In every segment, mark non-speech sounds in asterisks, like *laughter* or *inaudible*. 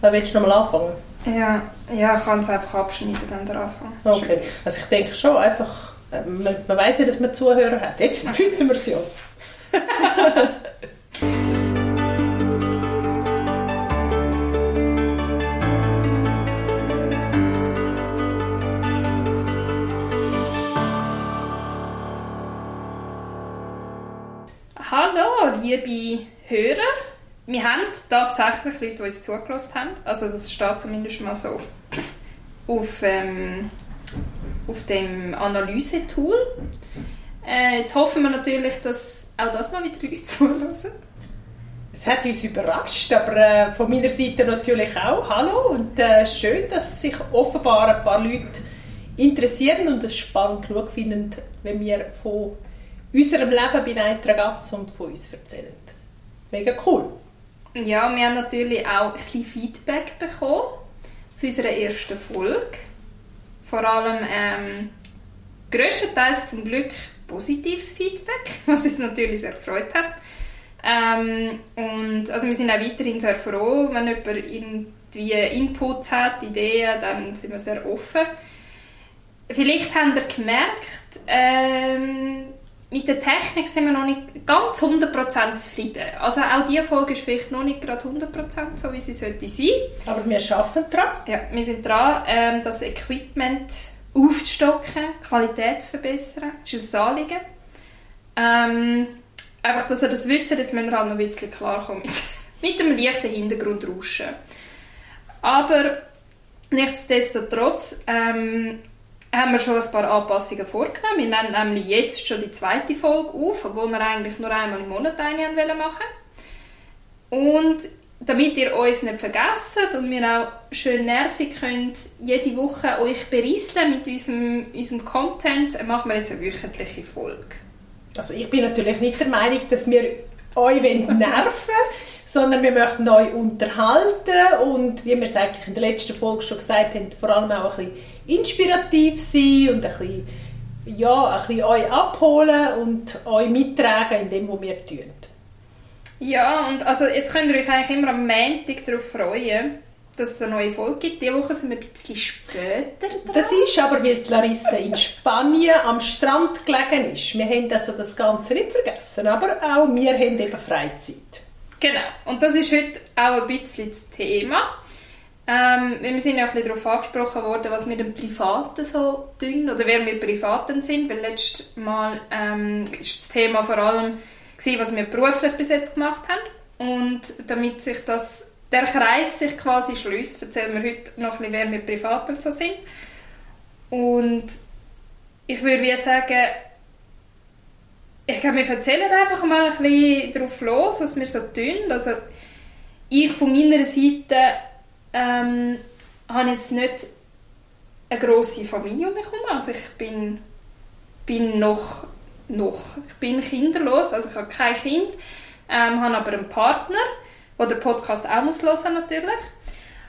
Dann willst du nochmal anfangen? Ja, ja ich kann es einfach abschneiden, dann der Anfang. Okay, also ich denke schon, einfach, äh, man, man weiß ja, dass man Zuhörer hat. Jetzt wissen wir es ja. *laughs* Hallo, liebe Hörer. Wir haben tatsächlich Leute, die uns zugelassen haben. Also das steht zumindest mal so auf, ähm, auf dem Analyse-Tool. Äh, jetzt hoffen wir natürlich, dass auch das mal wieder Leute *laughs* zulassen. Es hat uns überrascht, aber äh, von meiner Seite natürlich auch. Hallo und äh, schön, dass sich offenbar ein paar Leute interessieren und es spannend genug finden, wenn wir von unserem Leben bei Night Ragazz und von uns erzählen. Mega cool. Ja, wir haben natürlich auch ein bisschen Feedback bekommen zu unserer ersten Folge. Vor allem ähm, größtenteils zum Glück positives Feedback, *laughs* was uns natürlich sehr gefreut hat. Ähm, und also wir sind auch weiterhin sehr froh, wenn jemand irgendwie Inputs hat, Ideen, dann sind wir sehr offen. Vielleicht habt ihr gemerkt, ähm, mit der Technik sind wir noch nicht ganz 100% zufrieden. Also auch diese Folge ist vielleicht noch nicht gerade 100% so, wie sie sollte sein. Aber wir arbeiten dran. Ja, wir sind dran, ähm, das Equipment aufzustocken, Qualität zu verbessern. Das ist ein Anliegen. Ähm, einfach, dass ihr das wisst, jetzt müssen wir halt noch ein bisschen klarkommen mit, *laughs* mit dem leichten Hintergrundrauschen. Aber nichtsdestotrotz ähm, haben wir schon ein paar Anpassungen vorgenommen. Wir nehmen nämlich jetzt schon die zweite Folge auf, obwohl wir eigentlich nur einmal im Monat eine machen Und damit ihr uns nicht vergesst und wir auch schön nervig könnt jede Woche euch berieseln mit unserem, unserem Content, machen wir jetzt eine wöchentliche Folge. Also ich bin natürlich nicht der Meinung, dass wir euch *laughs* nerven sondern wir möchten euch unterhalten und wie wir es eigentlich in der letzten Folge schon gesagt haben, vor allem auch ein bisschen inspirativ sein und ein bisschen, ja, ein bisschen euch abholen und euch mittragen in dem, was wir tun. Ja, und also jetzt könnt ihr euch eigentlich immer am Montag darauf freuen, dass es eine neue Folge gibt. Diese Woche sind wir ein bisschen später dran. Das ist aber, weil Larissa in Spanien am Strand gelegen ist. Wir haben also das Ganze nicht vergessen, aber auch wir haben eben Freizeit. Genau, und das ist heute auch ein bisschen das Thema. Ähm, wir sind ja ein bisschen darauf angesprochen worden, was wir den Privaten so tun oder wer wir Privaten sind, weil letztes Mal ähm, ist das Thema vor allem gewesen, was wir beruflich bis jetzt gemacht haben und damit sich das der Kreis sich quasi schließt, erzählen wir heute noch ein bisschen, wer wir Privaten so sind und ich würde wie sagen, ich glaube, wir erzählen einfach mal ein bisschen drauf los, was wir so tun. Also ich von meiner Seite ähm, habe jetzt nicht eine grosse Familie bekommen. Also ich bin, bin noch, noch, ich bin kinderlos, also ich habe kein Kind, ähm, habe aber einen Partner, der den Podcast auch muss hören natürlich.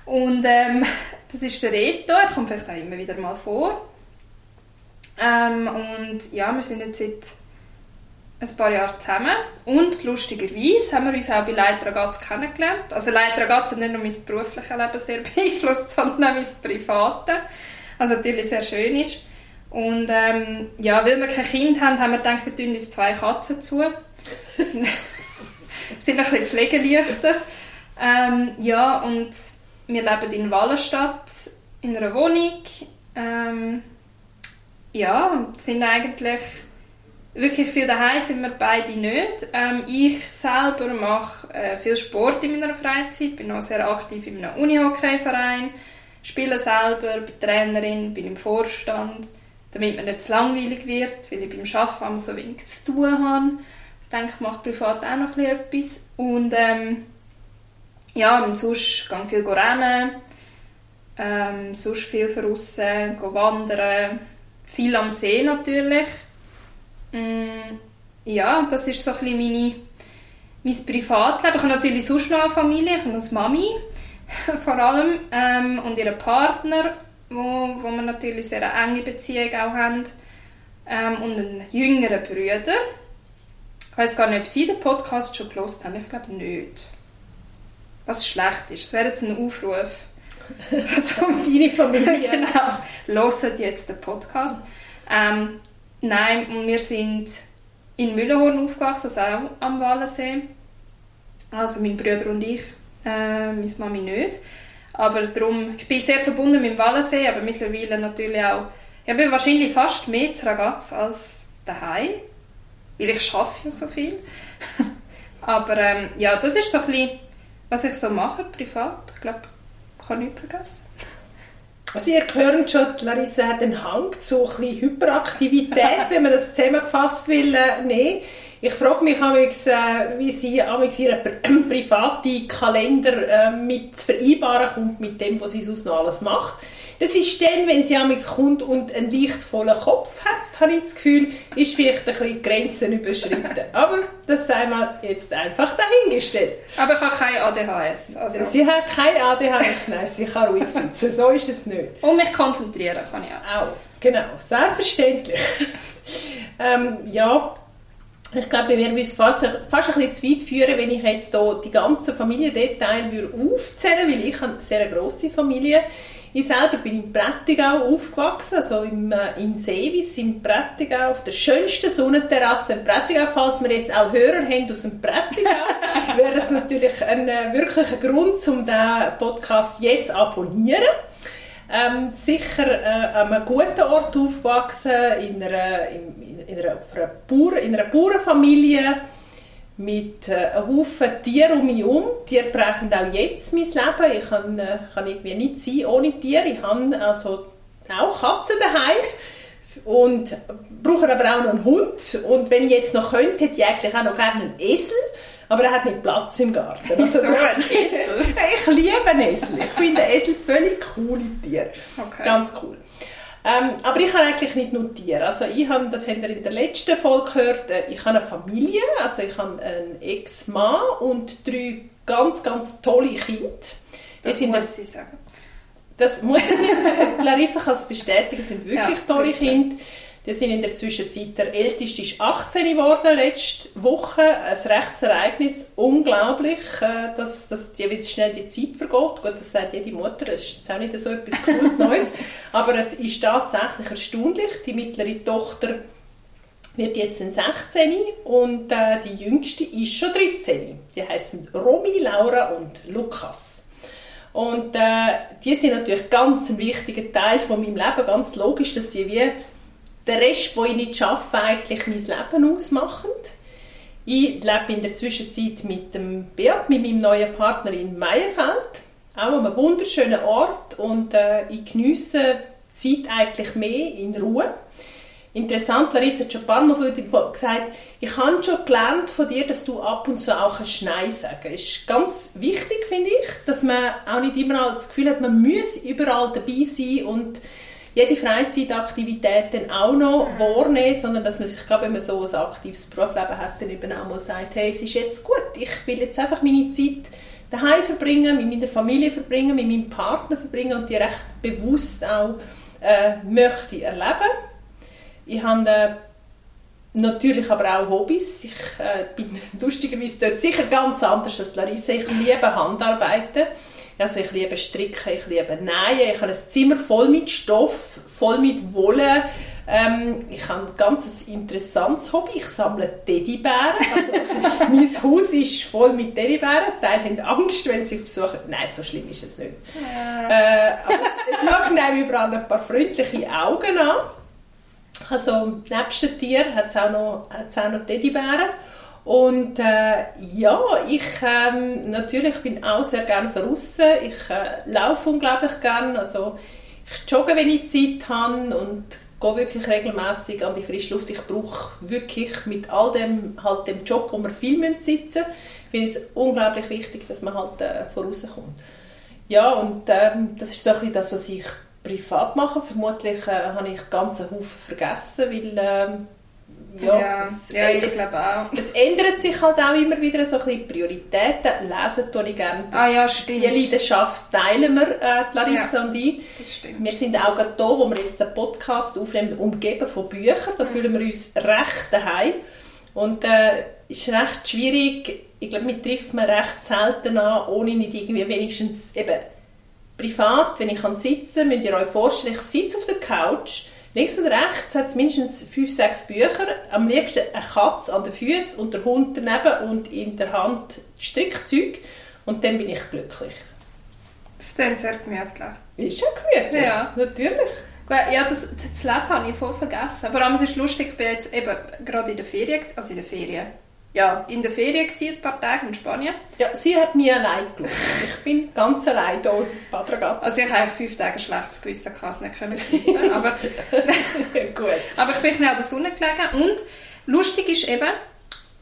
Und ähm, *laughs* das ist der Reto, er kommt vielleicht auch immer wieder mal vor. Ähm, und ja, wir sind jetzt seit ein paar Jahre zusammen und lustigerweise haben wir uns auch bei Leiter Ragaz kennengelernt. Also Leiter Ragaz hat nicht nur mein berufliches Leben sehr *laughs* beeinflusst, sondern auch mein privates, was natürlich sehr schön ist. Und ähm, ja, weil wir kein Kind haben, haben wir gedacht, wir tun uns zwei Katzen zu. Das *laughs* sind, sind ein bisschen pflegeleichter. Ähm, ja, und wir leben in Wallenstadt in einer Wohnung. Ähm, ja, sind eigentlich wirklich viel daheim sind wir beide nicht. Ähm, ich selber mache äh, viel Sport in meiner Freizeit, bin auch sehr aktiv in einem Unihockey-Verein, spiele selber, bin Trainerin, bin im Vorstand, damit mir nicht zu langweilig wird, weil ich beim Arbeiten so wenig zu tun habe. Ich denke, ich mache privat auch noch etwas. Und ähm, ja, sonst gehe ich viel rennen, ähm, sonst viel draussen, wandern, viel am See natürlich ja, das ist so ein bisschen meine, mein Privatleben. Ich habe natürlich sonst noch eine Familie, ich habe eine Mami *laughs* vor allem ähm, und ihren Partner, wo, wo wir natürlich sehr eine enge Beziehung auch haben ähm, und einen jüngeren Bruder. Ich weiß gar nicht, ob Sie den Podcast schon gelost haben. Ich glaube nicht. was schlecht ist. Das wäre jetzt ein Aufruf. *laughs* Deine Familie. *laughs* genau. Hört jetzt den Podcast. Ähm, nein, wir sind in Mühlenhorn aufgewachsen, also auch am Wallensee. Also mein Bruder und ich, äh, meine Mami nicht. Aber darum, ich bin sehr verbunden mit dem Wallensee, aber mittlerweile natürlich auch, ich bin wahrscheinlich fast mehr zu Ragaz als daheim, weil ich schaffe ja so viel. *laughs* aber ähm, ja, das ist so ein bisschen, was ich so mache, privat. Ich glaube, ich kann nichts vergessen. Also ihr hört schon, Larissa hat einen Hang zu ein bisschen Hyperaktivität, *laughs* wenn man das zusammengefasst will äh, nehmen. Ich frage mich amigs, äh, wie sie ihren *clears throat* privaten Kalender äh, mit zu vereinbaren kommt mit dem, was sie sonst noch alles macht. Das ist dann, wenn sie amigs kommt und einen leicht vollen Kopf hat, habe ich das Gefühl, ist vielleicht ein bisschen Grenzen überschritten. *laughs* Aber das sei mal jetzt einfach dahingestellt. Aber ich habe kein ADHS. Also. Sie hat kein ADHS, nein, sie kann ruhig sitzen, so ist es nicht. Und mich konzentrieren kann ich auch. Auch, genau, selbstverständlich. *laughs* ähm, ja, ich glaube, wir es fast, fast ein bisschen zu weit führen, wenn ich jetzt hier die ganzen Familiendetails aufzählen würde, weil ich habe eine sehr grosse Familie. Ich selber bin in Prättigau aufgewachsen, also im, äh, in Seewies, im Prättigau, auf der schönsten Sonnenterrasse in Prättigau. Falls wir jetzt auch Hörer haben aus dem Prättigau, *laughs* wäre es natürlich ein äh, wirklicher Grund, um diesen Podcast jetzt zu abonnieren. Ähm, sicher äh, an einem guten Ort aufgewachsen, in einer, in, in einer, einer, Bauer, in einer Bauernfamilie mit äh, einem Haufen Tieren um mich herum. Tiere prägen auch jetzt mein Leben. Ich kann, äh, kann irgendwie nicht sein ohne Tiere. Ich habe also auch Katzen daheim und brauche aber auch noch einen Hund. Und wenn ich jetzt noch könnte, hätte ich eigentlich auch noch gerne einen Esel aber er hat nicht Platz im Garten. Also, so ein Esel? *laughs* ich liebe einen Esel. Ich finde Esel völlig coole Tiere. Okay. Ganz cool. Ähm, aber ich habe eigentlich nicht nur Tiere. Also ich habe, das habt ihr in der letzten Folge gehört, äh, ich habe eine Familie, also ich habe einen Ex-Mann und drei ganz, ganz tolle Kinder. Das sind muss sie sagen. Das muss ich nicht sagen. Larissa kann es bestätigen, es sind wirklich ja, tolle wirklich. Kinder. Die sind in der Zwischenzeit, der älteste ist 18 geworden letzte Woche, ein Rechtsereignis, unglaublich, äh, dass, dass die, wie schnell die Zeit vergeht. Gut, das sagt jede Mutter, das ist jetzt auch nicht so etwas Cooles *laughs* Neues, aber es ist tatsächlich erstaunlich. Die mittlere Tochter wird jetzt 16 und äh, die jüngste ist schon 13. Die heißen Romy, Laura und Lukas. Und äh, die sind natürlich ganz ein wichtiger Teil von meinem Leben. Ganz logisch, dass sie wie der Rest, den ich nicht arbeite, eigentlich mein Leben ausmachend. Ich lebe in der Zwischenzeit mit dem Beat, mit meinem neuen Partner in Meierfeld, auch an einem wunderschönen Ort und äh, ich geniesse Zeit eigentlich mehr in Ruhe. Interessant, Larissa hat schon ein paar Mal gesagt, ich habe schon gelernt von dir, dass du ab und zu auch Nein sagen kannst. Ist ganz wichtig, finde ich, dass man auch nicht immer das Gefühl hat, man muss überall dabei sein und jede Freizeitaktivität dann auch noch wahrnehmen, sondern dass man sich, glaube wenn man so ein aktives Berufsleben hat, dann eben auch mal sagt, hey, es ist jetzt gut, ich will jetzt einfach meine Zeit daheim verbringen, mit meiner Familie verbringen, mit meinem Partner verbringen und die recht bewusst auch äh, möchte erleben. Ich habe äh, natürlich aber auch Hobbys. Ich äh, bin *laughs* lustigerweise dort sicher ganz anders als Larissa. Ich liebe Handarbeiten. Also ich liebe Stricken, ich liebe Nähen. Ich habe ein Zimmer voll mit Stoff, voll mit Wolle. Ähm, ich habe ein ganz interessantes Hobby. Ich sammle Teddybären. Also, *laughs* mein Haus ist voll mit Teddybären. Die Teile haben Angst, wenn sie besuchen. Nein, so schlimm ist es nicht. Ja. Äh, aber es, es schauen einem überall ein paar freundliche Augen an. Also, nebst den Tieren hat es auch noch, auch noch Teddybären. Und äh, ja, ich ähm, natürlich bin auch sehr gerne draußen. Ich äh, laufe unglaublich gerne. Also ich jogge, wenn ich Zeit habe und gehe wirklich regelmäßig an die frische Luft. Ich brauche wirklich mit all dem halt dem Job, wo wir viel sitzen müssen, finde es unglaublich wichtig, dass man halt äh, vorauskommt. Ja, und ähm, das ist so ein das, was ich privat mache. Vermutlich äh, habe ich ganz einen Haufen vergessen, weil ähm, ja, ja, es, ja ich glaube auch. Es ändert sich halt auch immer wieder so ein bisschen Prioritäten. Lesen tue ich gerne. ah ja, stimmt. Die Leidenschaft teilen wir, äh, Larissa ja, und ich. Das stimmt. Wir sind auch gerade hier, wo wir jetzt den Podcast aufnehmen, umgeben von Büchern. Da mhm. fühlen wir uns recht daheim. Und äh, es ist recht schwierig, ich glaube, mich trifft man recht selten an, ohne nicht irgendwie wenigstens eben privat, wenn ich kann sitzen müsst ihr euch vorstellen, ich sitze auf der Couch, links und rechts hat es mindestens fünf, sechs Bücher, am liebsten eine Katze an den Füßen und der Hund daneben und in der Hand Strickzeug und dann bin ich glücklich. Das klingt sehr gemütlich. Ist ja gemütlich, Ja. natürlich. Gut, Ja, das, das Lesen habe ich voll vergessen. Vor allem, es ist lustig, ich bin jetzt eben gerade in der Ferien, also in der Ferien, ja, in der Ferien gewesen, ein paar Tage in Spanien. Ja, sie hat mich allein geschaut. Ich bin ganz allein hier in Bad Ragaz. Also ich habe eigentlich fünf Tage ein schlechtes Gewissen, ich kann es nicht können gewissen, *laughs* aber, *laughs* Gut. aber ich bin schnell an der Sonne gelegen und lustig ist eben,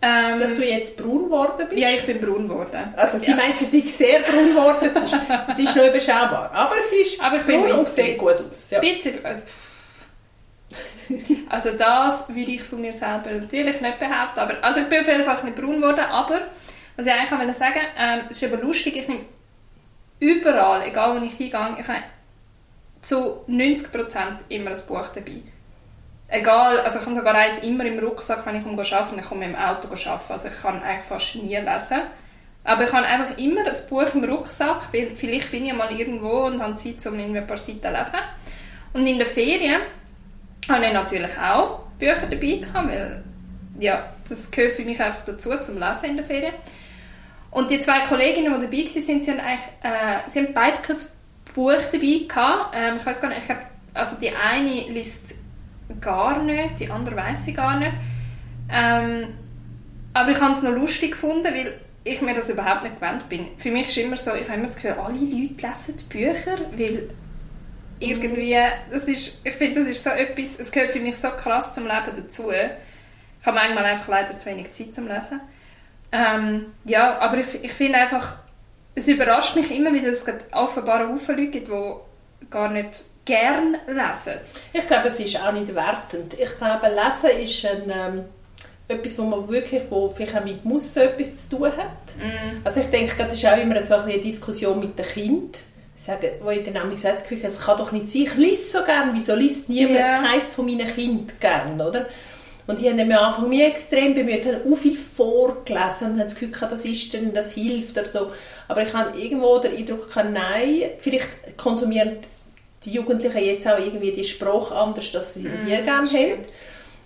ähm, Dass du jetzt braun geworden bist? ja, ich bin braun geworden. Also sie Ja. meint, sie sei sehr braun geworden, es ist, *laughs* es ist noch überschaubar. Aber sie ist Aber ich braun und sieht gut aus. Ja. Bisschen, *laughs* also, das würde ich von mir selber natürlich nicht behaupten, aber also ich bin auf jeden Fall nicht braun geworden, aber was ich eigentlich auch sagen, ähm, es ist eben lustig, ich nehme überall, egal wo ich hingehe, ich habe zu 90% immer ein Buch dabei. Egal, also ich habe sogar eins immer im Rucksack, wenn ich um arbeiten ich komme mit dem Auto arbeiten, also ich kann eigentlich fast nie lesen. Aber ich habe einfach immer ein Buch im Rucksack, vielleicht bin ich mal irgendwo und habe Zeit, um ein paar Seiten zu lesen. Und in der Ferien habe ich natürlich auch Bücher dabei gehabt, weil ja, das gehört für mich einfach dazu, zum Lesen in der Ferien. Und die zwei Kolleginnen, die dabei waren, sie haben, eigentlich, äh, sie haben beide kein Buch dabei gehabt. Ähm, ich weiß gar nicht, ich glaube, also die eine liest gar nicht, die andere weiß ich gar nicht. Ähm, aber ich habe es noch lustig gefunden, weil ich mir das überhaupt nicht gewöhnt bin. Für mich ist immer so, ich habe immer das Gefühl, alle Leute lesen die Bücher, weil irgendwie, das ist, ich finde, das ist so etwas, es gehört für mich so krass zum Leben dazu. Ich habe manchmal einfach leider zu wenig Zeit zum Lesen. Ähm, ja, aber ich, ich finde einfach, es überrascht mich immer wieder, dass es offenbar Haufen Leute gibt, die gar nicht gern lesen. Ich glaube, es ist auch nicht wertend. Ich glaube, Lesen ist ein, ähm, etwas, wo man wirklich, wo vielleicht auch mit Muster etwas zu tun hat. Mm. Also ich denke, das ist auch immer so eine Diskussion mit den Kindern. Sagen, wo ich dann auch das Gefühl habe, es kann doch nicht sein, ich lese so gerne, wieso liest niemand Ja. keins von meinen Kindern gern, oder? Und die haben dann am Anfang mich extrem bemüht, haben auch viel vorgelesen und haben das Gefühl gehabt, das ist dann, das hilft oder so. Aber ich habe irgendwo den Eindruck gehabt, nein, vielleicht konsumieren die Jugendlichen jetzt auch irgendwie die Sprache anders, dass sie Mm, wir gerne haben.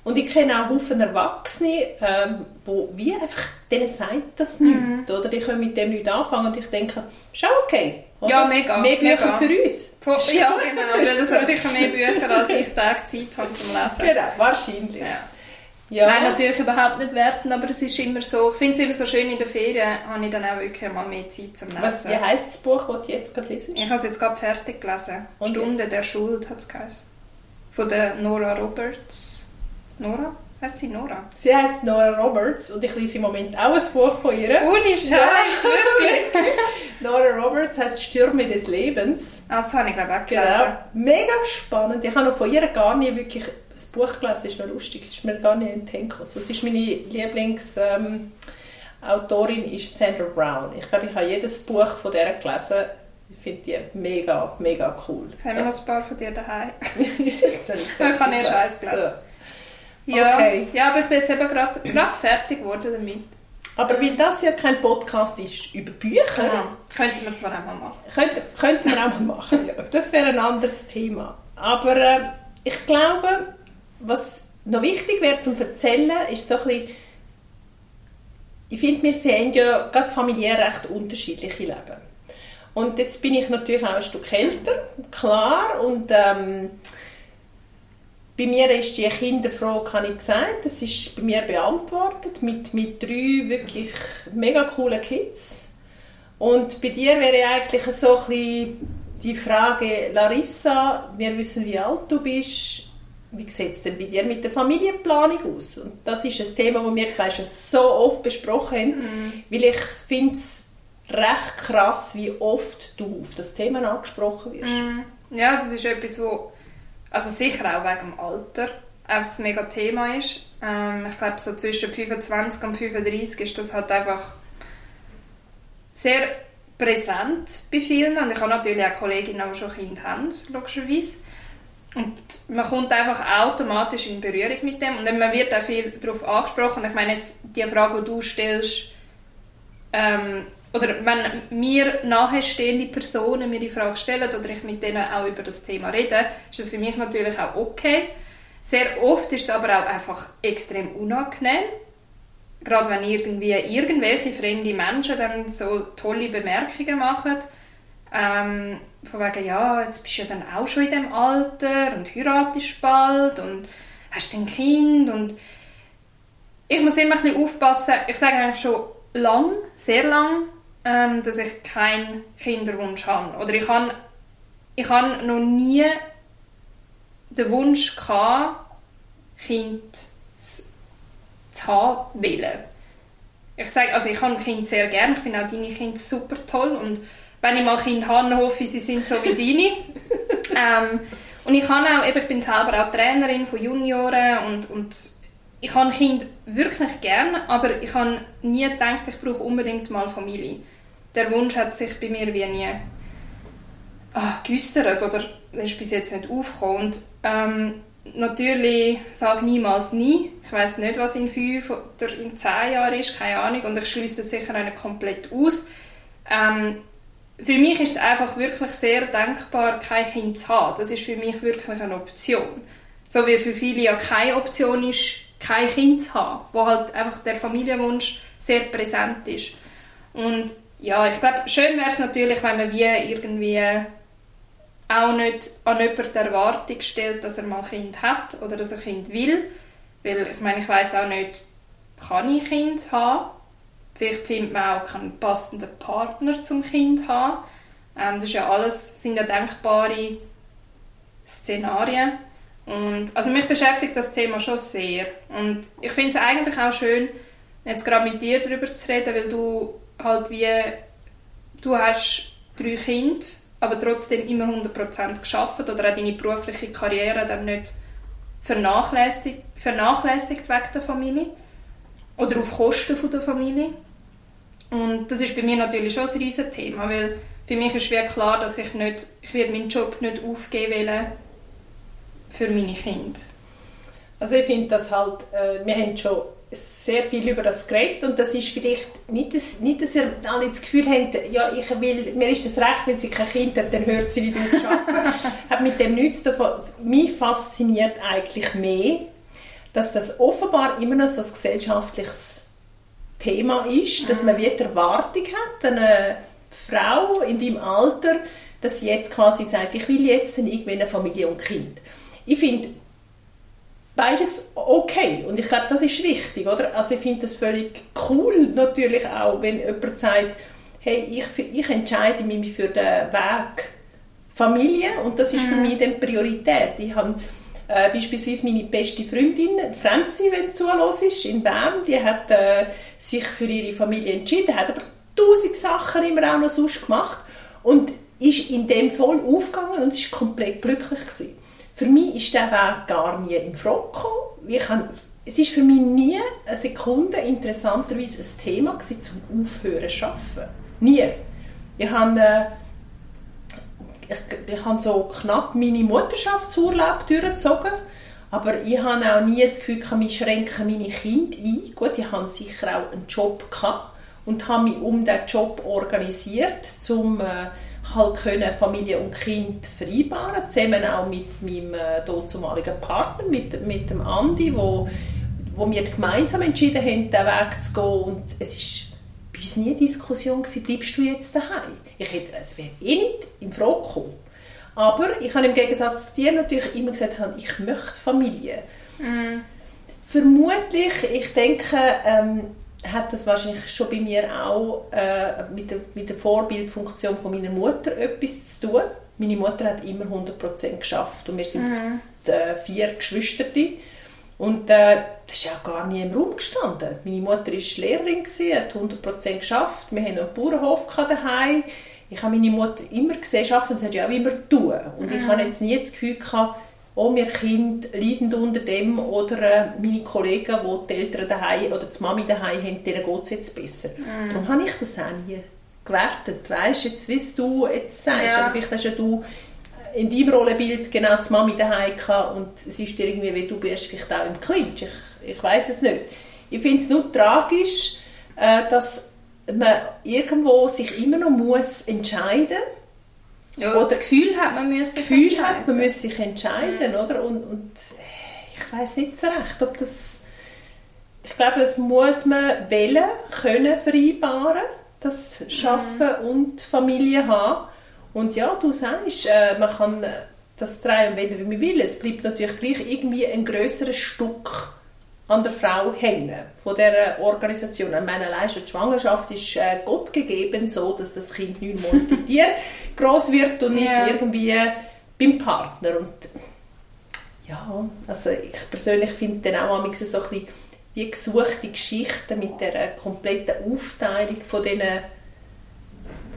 Und ich kenne auch Haufen Erwachsene, ähm, wo wie einfach, denen sagt das nichts, oder? Die können mit dem nichts anfangen und ich denke, ist auch okay. Oder? Ja, mega, Mehr Bücher mega. für uns. Ja, genau. Weil das hat sicher mehr Bücher, als ich Tag Zeit habe zum Lesen. Genau, wahrscheinlich. Ja. Ja. Nein, natürlich überhaupt nicht werten, aber es ist immer so, ich finde es immer so schön, in der Ferien habe ich dann auch wirklich mal mehr Zeit zum Lesen. Was, wie heisst das Buch, das du jetzt gerade lesest? Ich habe es jetzt gerade fertig gelesen. Und? Stunde der Schuld hat es geheißen. Von der Nora Roberts. Nora? Heißt sie Nora? Sie heißt Nora Roberts und ich lese im Moment auch ein Buch von ihr. Ohne Scheiß, Ja. wirklich? *laughs* Nora Roberts heißt Stürme des Lebens. Ah, das habe ich glaube ich auch gelesen. Genau. Mega spannend. Ich habe noch von ihr gar nie wirklich das Buch gelesen. Das ist noch lustig. Das ist mir gar nicht Sinn gekommen. Was ist meine Lieblingsautorin? Autorin ist Sandra Brown. Ich glaube, ich habe jedes Buch von der gelesen. Ich finde die mega, mega cool. Haben wir noch ein paar von dir daheim? *laughs* ich *laughs* Ich habe erst eins gelesen. Ja, Okay. ja aber ich bin jetzt eben gerade fertig geworden damit. Aber weil das ja kein Podcast ist über Bücher, Ja. Könnten wir zwar auch mal machen. Könnte, könnten wir auch mal machen. Ja. Das wäre ein anderes Thema. Aber äh, ich glaube, was noch wichtig wäre zum Erzählen, ist so ein bisschen, ich finde, wir sehen ja gerade familiär recht unterschiedliche Leben. Und jetzt bin ich natürlich auch ein Stück älter, klar, und ähm, bei mir ist die Kinderfrage, habe ich gesagt, das ist bei mir beantwortet, mit, mit drei wirklich mega coolen Kids. Und bei dir wäre eigentlich so ein bisschen die Frage, Larissa, wir wissen, wie alt du bist. Wie sieht es denn bei dir mit der Familienplanung aus? Und das ist ein Thema, das wir zwei schon so oft besprochen haben, weil ich finde es recht krass, wie oft du auf das Thema angesprochen wirst. Mm, Ja, das ist etwas, wo also sicher auch wegen dem Alter einfach ein mega Thema ist. Ähm, ich glaube, so zwischen 25 und 35 ist das halt einfach sehr präsent bei vielen. Und ich habe natürlich auch Kolleginnen, die schon Kinder haben, logischerweise. Und man kommt einfach automatisch in Berührung mit dem. Und man wird auch viel darauf angesprochen. Ich meine, jetzt die Frage, die du stellst, ähm, oder wenn mir nahestehende Personen mir die Frage stellen oder ich mit denen auch über das Thema rede, ist das für mich natürlich auch okay. Sehr oft ist es aber auch einfach extrem unangenehm. Gerade wenn irgendwie irgendwelche fremde Menschen dann so tolle Bemerkungen machen. Ähm, von wegen, ja, jetzt bist du ja dann auch schon in dem Alter und heiratest bald und hast ein Kind und ich muss immer ein bisschen aufpassen. Ich sage eigentlich schon lang, sehr lang, ähm, dass ich keinen Kinderwunsch habe. Oder ich habe, ich habe noch nie den Wunsch gehabt, Kind zu, zu haben wollen. Ich sage, also ich habe Kind sehr gerne, ich finde auch deine Kinder super toll und wenn ich mal Kinder habe, hoffe ich, sie sind so wie deine. *laughs* ähm, und ich, habe auch, ich bin selber auch Trainerin von Junioren und, und ich habe Kind wirklich gerne, aber ich habe nie gedacht, ich brauche unbedingt mal Familie. Der Wunsch hat sich bei mir wie nie ah, geäussert oder ist bis jetzt nicht aufgekommen. Und, ähm, natürlich sage niemals nie. Ich weiß nicht, was in fünf oder in zehn Jahren ist, keine Ahnung. Und ich schließe es sicher nicht komplett aus. Ähm, für mich ist es einfach wirklich sehr denkbar, kein Kind zu haben. Das ist für mich wirklich eine Option. So wie für viele ja keine Option ist, kein Kind zu haben, wo halt einfach der Familienwunsch sehr präsent ist. Und ja, ich glaube, schön wäre es natürlich, wenn man wie irgendwie auch nicht an jemanden die Erwartung stellt, dass er mal ein Kind hat oder dass er ein Kind will. Weil ich meine, ich weiß auch nicht, kann ich Kind haben? Vielleicht findet man auch keinen passenden Partner zum Kind haben. Ähm, das ist ja alles, sind ja denkbare Szenarien. Und, also mich beschäftigt das Thema schon sehr. Und ich finde es eigentlich auch schön, jetzt gerade mit dir darüber zu reden, weil du halt wie, du hast drei Kinder, aber trotzdem immer 100% geschafft oder auch deine berufliche Karriere dann nicht vernachlässigt, vernachlässigt wegen der Familie oder auf Kosten der Familie. Und das ist bei mir natürlich schon ein riesen Thema, weil für mich ist schwer klar, dass ich nicht, ich werde meinen Job nicht aufgeben will für meine Kinder. Also ich finde das halt, äh, wir haben schon sehr viel über das geredet und das ist vielleicht nicht, das, nicht dass ihr alle das Gefühl habt, ja, ich will, mir ist das recht, wenn sie kein Kind hat, dann hört sie nicht auf zu arbeiten. *laughs* hat mit dem nichts davon. Mich fasziniert eigentlich mehr, dass das offenbar immer noch so ein gesellschaftliches Thema ist, dass man wieder Erwartung hat, eine Frau in deinem Alter, dass sie jetzt quasi sagt, ich will jetzt irgendwie eine Familie und Kind. Ich finde beides okay und ich glaube, das ist wichtig, oder? Also ich finde das völlig cool natürlich auch, wenn jemand sagt, hey, ich, ich entscheide mich für den Weg Familie und das ist mhm. für mich dann Priorität. Ich habe äh, beispielsweise meine beste Freundin, Franzi, wenn du zuhörst, in Bern, die hat äh, sich für ihre Familie entschieden, hat aber tausend Sachen immer auch noch sonst gemacht und ist in dem voll aufgegangen und ist komplett glücklich gewesen. Für mich ist der Weg gar nie in Frage es ist für mich nie eine Sekunde interessanterweise ein Thema gewesen, zum Aufhören zu arbeiten. Nie. Ich habe äh, ich, ich habe so knapp meine Mutterschaftsurlaub durchgezogen, aber ich habe auch nie das Gefühl, ich schränke meine Kinder ein. Gut, ich hatte sicher auch einen Job gehabt und habe mich um diesen Job organisiert, um äh, halt können Familie und Kind vereinbaren, zusammen auch mit meinem äh, damaligen Partner, mit, mit dem Andi, wo, wo wir gemeinsam entschieden haben, diesen Weg zu gehen und es ist bei uns nie eine Diskussion gewesen, bleibst du jetzt daheim? Ich hätte, es wäre eh nicht in Frage gekommen. Aber ich habe im Gegensatz zu dir natürlich immer gesagt, ich möchte Familie. Mm. Vermutlich, ich denke, ähm, hat das wahrscheinlich schon bei mir auch äh, mit, der, mit der Vorbildfunktion von meiner Mutter etwas zu tun. Meine Mutter hat immer 100% geschafft und wir sind mm. äh, vier Geschwister. Und äh, das ist ja gar nie im Raum gestanden. Meine Mutter war Lehrerin, hat 100% geschafft. Wir hatten einen Bauernhof daheim. Ich habe meine Mutter immer gesehen arbeiten und sie hat ja auch immer tun. Und ich mhm. hatte jetzt nie das Gefühl gehabt, oh, wir Kinder leiden unter dem oder äh, meine Kollegen, die die Eltern daheim oder die Mami daheim haben, denen geht es jetzt besser. Mhm. Darum habe ich das auch nie gewertet. Weißt du, jetzt, wie du jetzt sagst, ja. aber vielleicht hast ja du in deinem Rollenbild genau die Mami daheim gehabt und es ist irgendwie, wie du bist, vielleicht auch im Clinch. Ich, ich weiß es nicht. Ich finde es nur tragisch, äh, dass man irgendwo sich immer noch muss entscheiden ja, oder das Gefühl hat, man müsse sich Gefühl entscheiden. Hat, man müsse sich entscheiden, mhm. oder? Und, und ich weiß nicht so recht, ob das ich glaube, das muss man wählen, können vereinbaren, das Schaffen mhm. und Familie haben. Und ja, du sagst, äh, man kann das drehen, wenn man will. Es bleibt natürlich gleich irgendwie ein größeres Stück an der Frau hängen von der Organisation. Ich meine, allein schon die Schwangerschaft ist äh, Gott gegeben, so dass das Kind neun Monate bei dir *laughs* groß wird und nicht yeah. irgendwie beim Partner. Und ja, also ich persönlich finde dann auch so ein bisschen wie gesuchte Geschichten mit der kompletten Aufteilung von diesen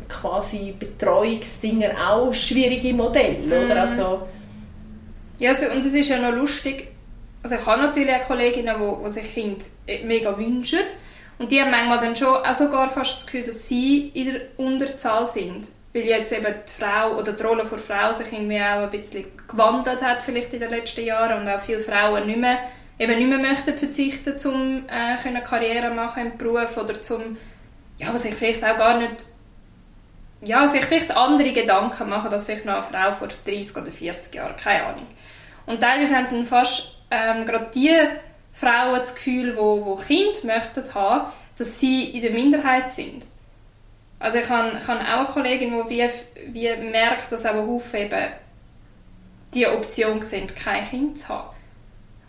quasi Betreuungsdinger auch schwierige Modelle, oder? Mhm. Also, ja, also, und es ist ja noch lustig, also ich habe natürlich auch Kolleginnen, die, die sich Kinder mega wünschen. Und die haben manchmal dann schon auch sogar fast das Gefühl, dass sie in der Unterzahl sind, weil jetzt eben die Frau oder die Rolle der Frau sich irgendwie auch ein bisschen gewandelt hat vielleicht in den letzten Jahren. Und auch viele Frauen nicht mehr eben nicht mehr möchten verzichten, um äh, Karriere machen im Beruf oder zum, ja, was sich vielleicht auch gar nicht, ja, sich vielleicht andere Gedanken machen, als vielleicht noch eine Frau vor 30 oder 40 Jahren, keine Ahnung. Und teilweise haben dann fast ähm, gerade die Frauen das Gefühl, wo, wo Kinder möchten haben, dass sie in der Minderheit sind. Also ich habe, ich habe auch eine Kollegin, die wie, wie merkt, dass auch ein Haufen eben die Option sehen, kein Kind zu haben.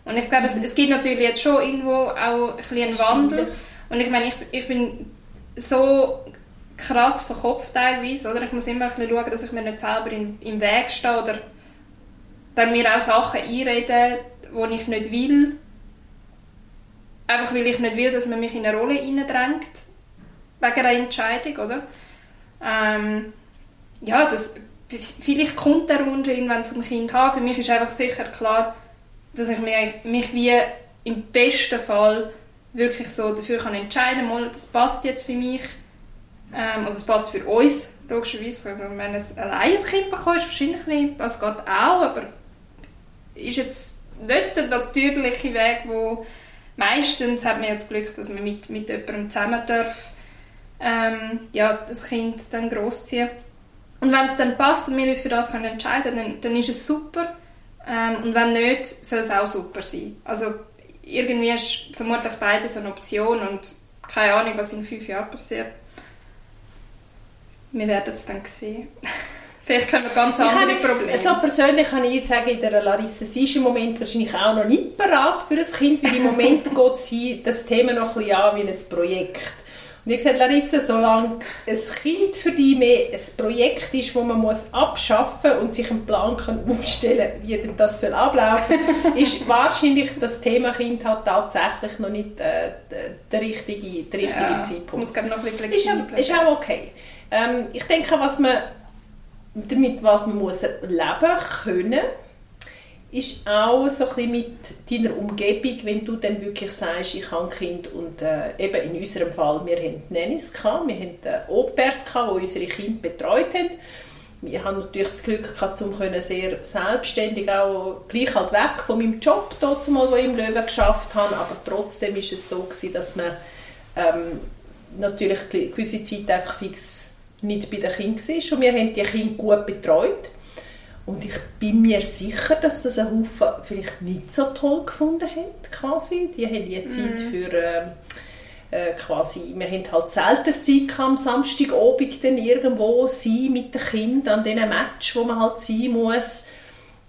Und ich glaube, es, es gibt natürlich jetzt schon irgendwo auch ein bisschen einen Wandel. Und ich meine, ich, ich bin so krass verkopft teilweise, oder? Ich muss immer ein bisschen schauen, dass ich mir nicht selber in, im Weg stehe oder dann mir auch Sachen einreden, die ich nicht will. Einfach weil ich nicht will, dass man mich in eine Rolle hineindrängt. Wegen einer Entscheidung, oder? Ähm, ja, das, vielleicht kommt der Wunsch irgendwann zum Kind haben. Für mich ist einfach sicher klar, dass ich mich, mich wie im besten Fall wirklich so dafür kann entscheiden kann, das passt jetzt für mich ähm, oder das passt für uns, logischerweise. Also, wenn du allein ein Kind bekommst, wahrscheinlich nicht, das geht auch, aber ist jetzt nicht der natürliche Weg, wo meistens hat man jetzt Glück, dass man mit, mit jemandem zusammen darf, ähm, ja, das Kind dann großziehen. Und wenn es dann passt und wir uns für das können entscheiden können, dann, dann ist es super. Ähm, und wenn nicht, soll es auch super sein. Also irgendwie ist vermutlich beides eine Option und keine Ahnung, was in fünf Jahren passiert. Wir werden es dann sehen. *laughs* Vielleicht können wir ganz andere Probleme. So persönlich kann ich sagen, in der Larissa, sie ist im Moment wahrscheinlich auch noch nicht bereit für ein Kind, weil im Moment *laughs* geht sie das Thema noch ein bisschen an wie ein Projekt. Und ich gesagt, Larissa, solange ein Kind für dich mehr ein Projekt ist, das man muss abschaffen und sich einen Plan kann aufstellen kann, wie denn das soll ablaufen soll, *laughs* ist wahrscheinlich das Thema Kind halt tatsächlich noch nicht äh, der richtige, der richtige ja, Zeitpunkt. Muss, noch ein bisschen ist, auch, ist auch okay. Ähm, ich denke, was man damit was man muss leben können ist auch so ein mit deiner Umgebung, wenn du dann wirklich sagst, ich habe ein Kind und äh, eben in unserem Fall, wir hatten Nannies, wir hatten äh, Au-pairs, die unsere Kinder betreut haben. Wir haben natürlich das Glück gehabt, um sehr selbstständig auch gleich halt weg von meinem Job, dort wo ich im Löwen geschafft habe, aber trotzdem ist es so gewesen, dass man ähm, natürlich gewisse Zeit einfach fix nicht bei den Kindern war und wir haben die Kinder gut betreut und ich bin mir sicher, dass das ein Haufen vielleicht nicht so toll gefunden hat, quasi. Die haben die Zeit mhm. für äh, äh, quasi, wir haben halt selten Zeit am Samstagabend dann irgendwo sein mit den Kindern an diesen Match, wo man halt sein muss.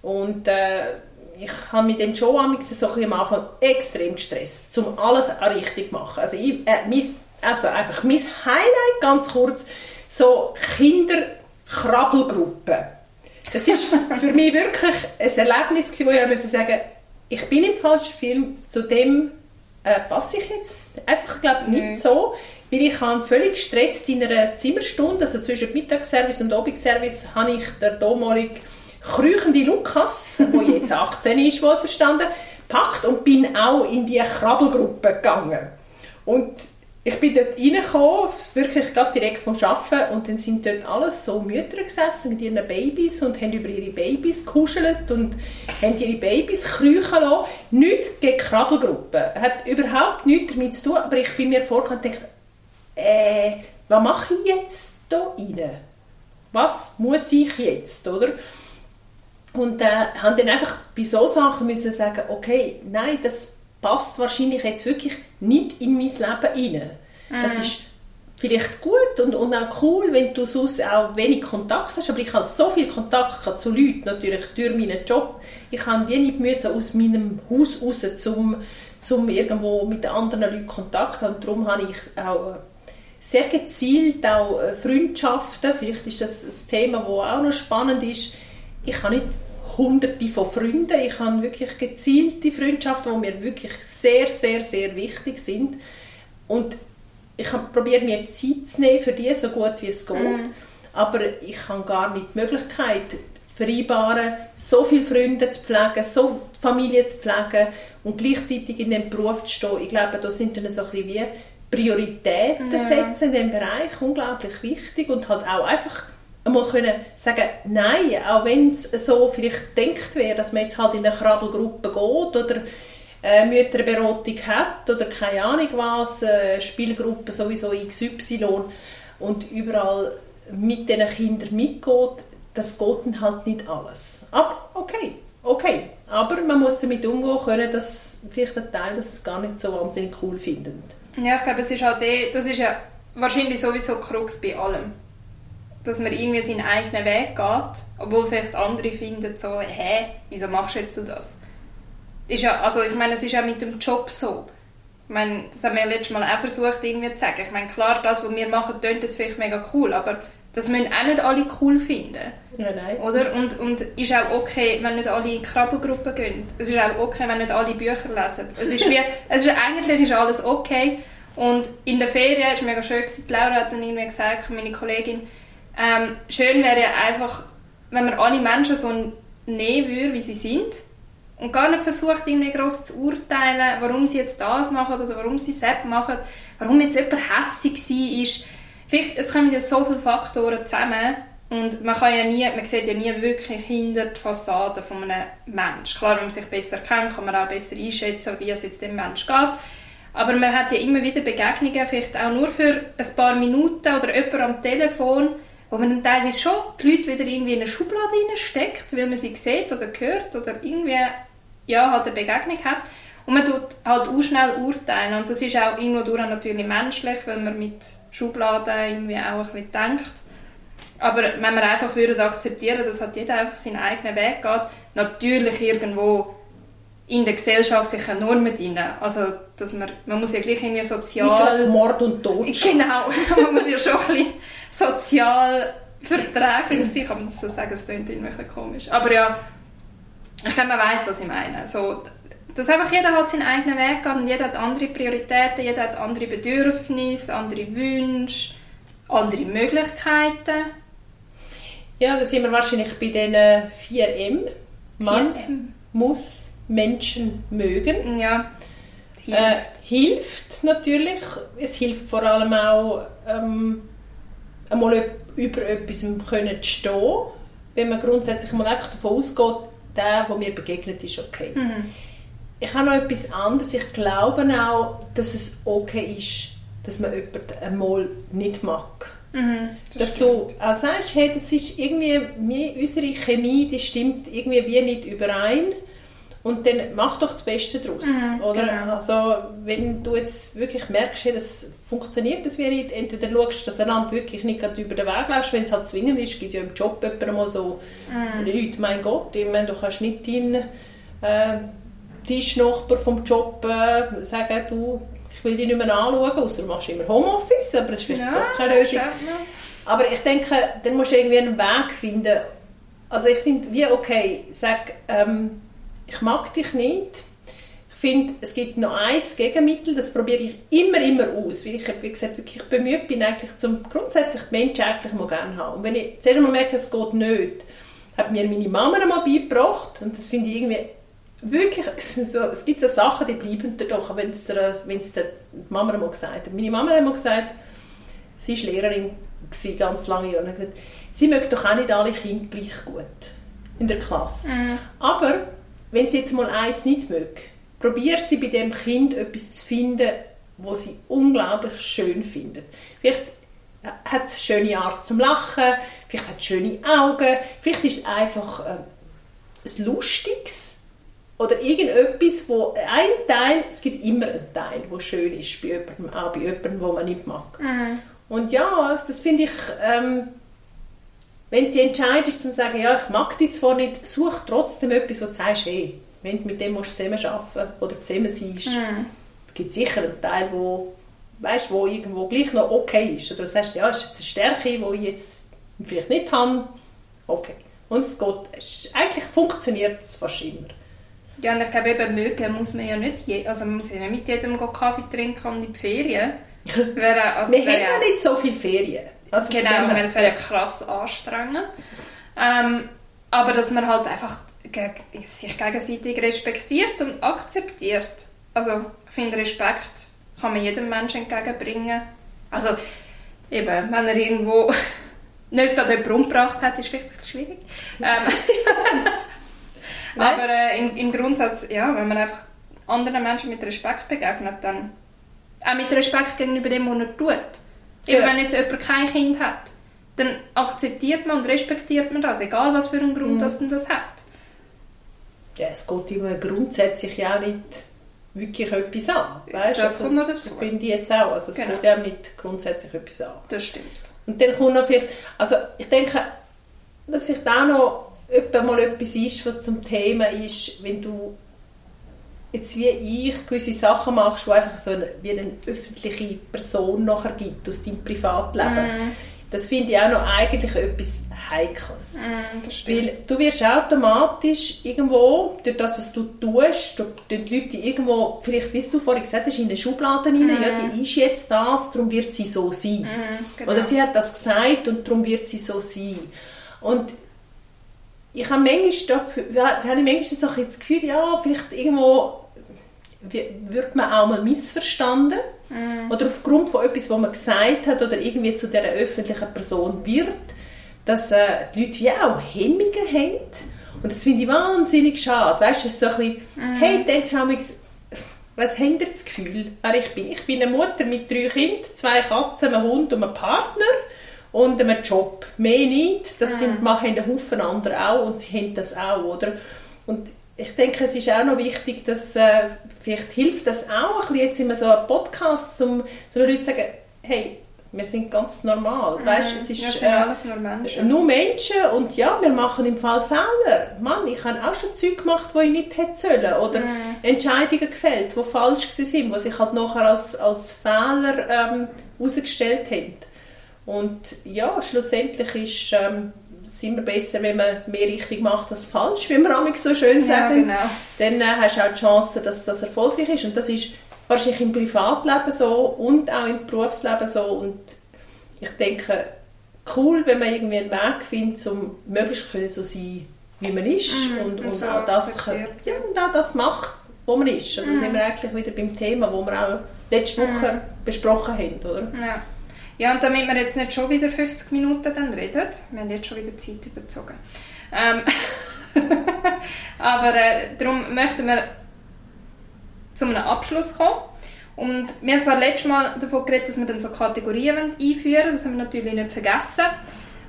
Und äh, ich habe mich dann schon so am Anfang extrem gestresst, um alles richtig zu machen. Also, ich, äh, mein, also einfach mein Highlight, ganz kurz, so Kinderkrabbelgruppen das ist für mich wirklich ein Erlebnis, wo ich muss sagen ich bin im falschen Film, zu dem äh, passe ich jetzt einfach glaube nicht mhm. so, weil ich habe völlig gestresst in einer Zimmerstunde, also zwischen Mittagsservice und Abendservice, habe ich der damalige krüchende Lukas, der jetzt 18 ist, wohl verstanden, packt und bin auch in die Krabbelgruppe gegangen. Und ich bin dort reingekommen, wirklich gerade direkt vom Arbeiten und dann sind dort alles so Mütter gesessen mit ihren Babys und haben über ihre Babys gekuschelt und haben ihre Babys kriechen lassen. Nichts gegen Krabbelgruppen. Hat überhaupt nichts damit zu tun, aber ich bin mir vorgekommen und dachte, äh, was mache ich jetzt da rein? Was muss ich jetzt, oder? Und äh, haben dann einfach bei so Sachen müssen sagen, okay, nein, das passt wahrscheinlich jetzt wirklich nicht in mein Leben rein. Mhm. Das ist vielleicht gut und, und auch cool, wenn du sonst auch wenig Kontakt hast, aber ich habe so viel Kontakt zu Leuten, natürlich durch meinen Job. Ich habe wenig müssen aus meinem Haus raus, um, um irgendwo mit anderen Leuten Kontakt zu haben. Darum habe ich auch sehr gezielt auch äh, Freundschaften, vielleicht ist das ein Thema, das auch noch spannend ist, ich habe nicht hunderte von Freunden, ich habe wirklich gezielte Freundschaften, die mir wirklich sehr, sehr, sehr wichtig sind und ich habe probiert mir Zeit zu nehmen für die so gut wie es geht, mm. aber ich habe gar nicht die Möglichkeit vereinbaren, so viele Freunde zu pflegen, so Familie zu pflegen und gleichzeitig in dem Beruf zu stehen. Ich glaube, da sind dann so ein bisschen wie Prioritäten setzen in diesem Bereich unglaublich wichtig und halt auch einfach einmal können sagen, nein, auch wenn es so vielleicht denkt wäre, dass man jetzt halt in eine Krabbelgruppe geht oder äh, Mütterberatung hat oder keine Ahnung was, äh, Spielgruppe sowieso XY und überall mit diesen Kindern mitgeht, das geht dann halt nicht alles. Aber okay, okay. Aber man muss damit umgehen können, dass vielleicht ein Teil das gar nicht so wahnsinnig cool findet. Ja, ich glaube, das ist halt eh, das ist ja wahrscheinlich sowieso Krux bei allem. Dass man irgendwie seinen eigenen Weg geht, obwohl vielleicht andere finden so, hä, wieso machst jetzt du das? Ist ja, also ich meine, es ist ja mit dem Job so. Ich meine, das haben wir letztes Mal auch versucht irgendwie zu sagen. Ich meine, klar, das, was wir machen, klingt jetzt vielleicht mega cool, aber das müssen auch nicht alle cool finden. Ja, nein. Oder? Und, und ist auch okay, wenn nicht alle in Krabbelgruppen gehen. Es ist auch okay, wenn nicht alle Bücher lesen. Es ist wie, *laughs* es ist, eigentlich ist alles okay. Und in der Ferien ist mega schön gewesen. Laura hat dann irgendwie gesagt, meine Kollegin, ähm, schön wäre ja einfach, wenn man alle Menschen so nehmen würde, wie sie sind. Und gar nicht versucht, irgendwie gross zu urteilen, warum sie jetzt das machen oder warum sie das machen. Warum jetzt jemand hässig war. Vielleicht, es kommen ja so viele Faktoren zusammen und man kann ja nie, man sieht ja nie wirklich hinter die Fassade von einem Menschen. Klar, wenn man sich besser kennt, kann man auch besser einschätzen, wie es jetzt dem Menschen geht. Aber man hat ja immer wieder Begegnungen, vielleicht auch nur für ein paar Minuten oder jemand am Telefon, wo man dann teilweise schon die Leute wieder irgendwie in eine Schublade steckt, weil man sie sieht oder hört oder irgendwie ja, halt eine Begegnung hat. Und man tut halt auch schnell urteilen. Und das ist auch irgendwo durch natürlich menschlich, weil man mit Schubladen irgendwie auch ein bisschen denkt. Aber wenn wir einfach würden akzeptieren, dass halt jeder einfach seinen eigenen Weg geht, natürlich irgendwo in den gesellschaftlichen Normen drin. Also, dass man, man muss ja gleich irgendwie sozial... Nicht Mord und Tod. *laughs* Genau, *laughs* man muss ja schon ein bisschen sozial verträglich sein, kann man das so sagen, es klingt irgendwie ein bisschen komisch. Aber ja, ich glaube, man weiß, was ich meine. So, dass einfach jeder hat seinen eigenen Weg geht und jeder hat andere Prioritäten, jeder hat andere Bedürfnisse, andere Wünsche, andere Möglichkeiten. Ja, da sind wir wahrscheinlich bei den 4M. Man 4M. muss Menschen mögen. Ja, hilft. Äh, hilft natürlich. Es hilft vor allem auch, ähm, einmal über etwas können stehen, wenn man grundsätzlich mal einfach davon ausgeht, der, der mir begegnet ist, okay. Mhm ich habe noch etwas anderes. Ich glaube auch, dass es okay ist, dass man jemanden einmal nicht mag. Mhm, das dass stimmt. du auch sagst, hey, das ist irgendwie, unsere Chemie, die stimmt irgendwie wie nicht überein. Und dann mach doch das Beste daraus. Mhm, oder? Genau. Also, wenn du jetzt wirklich merkst, hey, das funktioniert das nicht, entweder schaust du, dass einander wirklich nicht über den Weg läufst, wenn es halt zwingend ist, gibt ja im Job mal so mhm. Leute, mein Gott, ich meine, du kannst nicht deinen äh, Tischnachbar vom Job äh, sagen, du, ich will dich nicht mehr anschauen, außer du machst immer Homeoffice, aber das ist vielleicht ja, auch keine Lösung. Aber ich denke, dann musst du irgendwie einen Weg finden. Also ich finde, wie okay, sag, ähm, ich mag dich nicht. Ich finde, es gibt noch ein Gegenmittel, das probiere ich immer, immer aus, weil ich, wie gesagt, wirklich bemüht bin, eigentlich zum grundsätzlich die Menschen eigentlich mal gerne haben. Und wenn ich zuerst einmal merke, es geht nicht, hat mir meine Mama einmal beigebracht und das finde ich irgendwie wirklich, *laughs* so, es gibt so Sachen, die bleiben dir doch, wenn es der, wenn's der Mama mal gesagt hat. Meine Mama hat mal gesagt, sie war Lehrerin gewesen, ganz lange Jahre, und hat gesagt, sie mögen doch auch nicht alle Kinder gleich gut in der Klasse. Mhm. Aber wenn sie jetzt mal eins nicht mögen, probier sie bei dem Kind etwas zu finden, wo sie unglaublich schön finden. Vielleicht hat es eine schöne Art zum Lachen, vielleicht hat es schöne Augen, vielleicht ist es einfach äh, ein Lustiges oder irgendetwas, wo ein Teil, es gibt immer einen Teil, der schön ist bei jemandem, auch bei jemandem, den man nicht mag. Mhm. Und ja, das finde ich, ähm, wenn die Entscheidung ist, zu sagen, ja, ich mag dich zwar nicht, such trotzdem etwas, wo du sagst, hey, wenn du mit dem musst zusammen arbeiten oder zusammen sein Mhm. es gibt sicher einen Teil, wo, weißt, wo irgendwo gleich noch okay ist. Oder du sagst, ja, ist jetzt eine Stärke, die ich jetzt vielleicht nicht habe. Okay. Und es geht, eigentlich funktioniert es fast immer. Ja, und ich glaube, eben mögen muss man ja nicht, je, also man muss ja nicht mit jedem Kaffee trinken und in die Ferien. *laughs* Wäre, also Wir haben ja nicht so viele Ferien. Also Genau, ich meine, es wäre ja krass anstrengend. Ähm, aber dass man halt einfach geg sich gegenseitig respektiert und akzeptiert. Also ich finde, Respekt kann man jedem Menschen entgegenbringen. Also eben, wenn er irgendwo *laughs* nicht an jemanden umgebracht hat, ist vielleicht ein bisschen schwierig. Ähm, *laughs* aber äh, im, im Grundsatz, ja, wenn man einfach anderen Menschen mit Respekt begegnet, dann auch mit Respekt gegenüber dem, was er tut. Eben, Genau. wenn jetzt jemand kein Kind hat, dann akzeptiert man und respektiert man das, egal was für einen Mhm. Grund das denn das hat. ja, es geht immer grundsätzlich ja auch nicht wirklich etwas an. Weißt? Das kommt noch das dazu. finde ich jetzt auch. Also es Genau. geht ja auch nicht grundsätzlich etwas an. Das stimmt. Und dann kommt noch vielleicht, also ich denke, was vielleicht auch noch mal etwas ist, was zum Thema ist, wenn du jetzt wie ich gewisse Sachen machst, die einfach so eine, wie eine öffentliche Person nachher gibt aus deinem Privatleben. Mhm. Das finde ich auch noch eigentlich etwas Heikles. Mm. Weil du wirst automatisch irgendwo, durch das, was du tust, durch die Leute irgendwo, vielleicht, wie du vorhin gesagt hast, in eine Schublade rein, ja, die ist jetzt das, darum wird sie so sein. Mhm, genau. Oder sie hat das gesagt und darum wird sie so sein. Und ich habe manchmal, da, habe ich manchmal so ein das Gefühl, ja, vielleicht irgendwo wird man auch mal missverstanden. Oder aufgrund von etwas, was man gesagt hat oder irgendwie zu dieser öffentlichen Person wird, dass äh, die Leute wie auch Hemmungen haben. Und das finde ich wahnsinnig schade. Weißt du, so ein bisschen, hey, denke ich was habt ihr das Gefühl, wer ich bin? Ich bin eine Mutter mit drei Kindern, zwei Katzen, einem Hund und einem Partner und einem Job. Mehr nicht. Das sind, machen ein Haufen andere auch und sie haben das auch, oder? Und ich denke, es ist auch noch wichtig, dass äh, vielleicht hilft das auch ein bisschen jetzt immer so ein Podcast, um so Leute zu sagen, hey, wir sind ganz normal. Weißt, es ist, ja, sind äh, alles nur Menschen. nur Menschen und ja, wir machen im Fall Fehler. Mann, ich habe auch schon Zeug gemacht, die ich nicht hätte sollen oder Entscheidungen gefällt, die falsch waren, die sich halt nachher als, als Fehler ähm, herausgestellt haben. Und ja, schlussendlich ist, ähm, sind wir besser, wenn man mehr richtig macht als falsch, wie wir so schön Ja, sagen. genau. Dann äh, hast du auch die Chance, dass das erfolgreich ist. Und das ist wahrscheinlich im Privatleben so und auch im Berufsleben so. Und ich denke, cool, wenn man irgendwie einen Weg findet, um möglichst können so sein, wie man ist Mhm, und, und und so auch das, kann- ja, und auch das macht, wo man ist. Also sind wir eigentlich wieder beim Thema, wo wir auch letzte Woche besprochen haben, oder? Ja. Ja, und damit wir jetzt nicht schon wieder 50 Minuten dann reden, wir haben jetzt schon wieder Zeit überzogen, ähm, *laughs* aber äh, darum möchten wir zu einem Abschluss kommen. Und wir haben zwar letztes Mal davon geredet, dass wir dann so Kategorien einführen wollen, das haben wir natürlich nicht vergessen.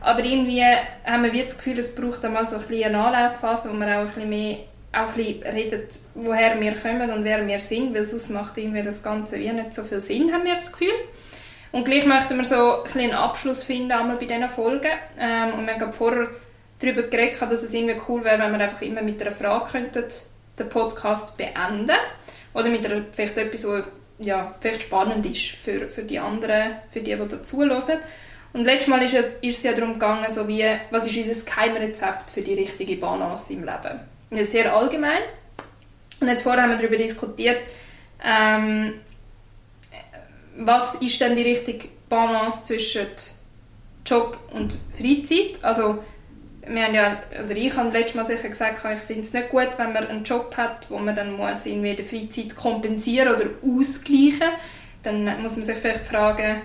Aber irgendwie haben wir das Gefühl, es braucht einmal so ein bisschen eine Anlaufphase, wo wir auch ein bisschen mehr auch ein bisschen reden, woher wir kommen und wer wir sind, weil sonst macht irgendwie das Ganze wie nicht so viel Sinn, haben wir das Gefühl. Und gleich möchten wir so einen Abschluss finden einmal bei diesen Folgen. Ähm, und wir haben vorher darüber geredet, dass es irgendwie cool wäre, wenn wir einfach immer mit einer Frage könnten den Podcast beenden Oder mit einer, vielleicht etwas, was ja, vielleicht spannend ist für, für die anderen, für die, die dazuhören. Und letztes Mal ist, ist es ja darum gegangen, so wie, was ist unser Geheimrezept für die richtige Balance im Leben. Und jetzt sehr allgemein. Und jetzt vorher haben wir darüber diskutiert, ähm, was ist denn die richtige Balance zwischen Job und Freizeit? Also, wir haben ja, oder ich habe letztes Mal sicher gesagt, ich finde es nicht gut, wenn man einen Job hat, wo man dann muss irgendwie die Freizeit kompensieren oder ausgleichen. Dann muss man sich vielleicht fragen,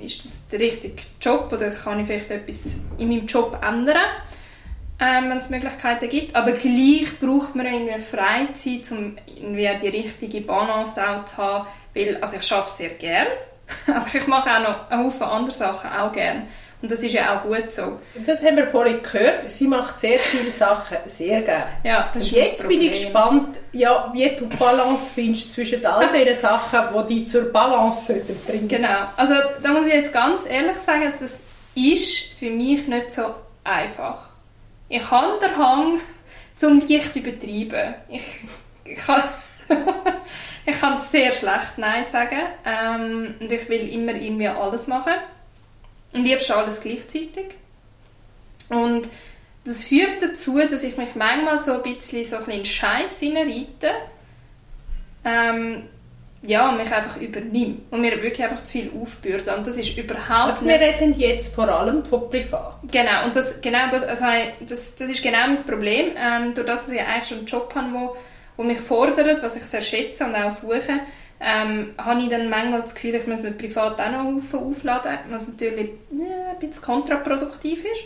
ist das der richtige Job oder kann ich vielleicht etwas in meinem Job ändern? ähm, wenn es Möglichkeiten gibt. Aber gleich braucht man irgendwie Freizeit, um irgendwie die richtige Balance auch zu haben. Weil, also ich arbeite sehr gerne, *laughs* aber ich mache auch noch einen Haufen andere Sachen auch gerne. Und das ist ja auch gut so. Das haben wir vorhin gehört. Sie macht sehr viele Sachen sehr gerne. Ja, das ist jetzt bin ich gespannt, ja, wie du Balance findest zwischen all *laughs* diesen Sachen, die dich zur Balance bringen sollten Genau. Also da muss ich jetzt ganz ehrlich sagen, das ist für mich nicht so einfach. Ich habe den Hang zum leicht übertreiben. Ich, ich kann, *laughs* ich kann sehr schlecht Nein sagen ähm, und ich will immer irgendwie alles machen und liebst alles gleichzeitig. Und das führt dazu, dass ich mich manchmal so ein bisschen so ein in Scheiß hineinreite. Ähm, ja, mich einfach übernimmt und mir wirklich einfach zu viel aufbürden. Und das ist überhaupt also wir reden jetzt vor allem von privat. Genau, und das, genau das, also das, das ist genau mein Problem. Ähm, durch das, dass ich eigentlich schon einen Job habe, wo, wo mich fordert, was ich sehr schätze und auch suche, ähm, habe ich dann manchmal das Gefühl, ich muss mir privat auch noch aufladen, was natürlich ja, ein bisschen kontraproduktiv ist.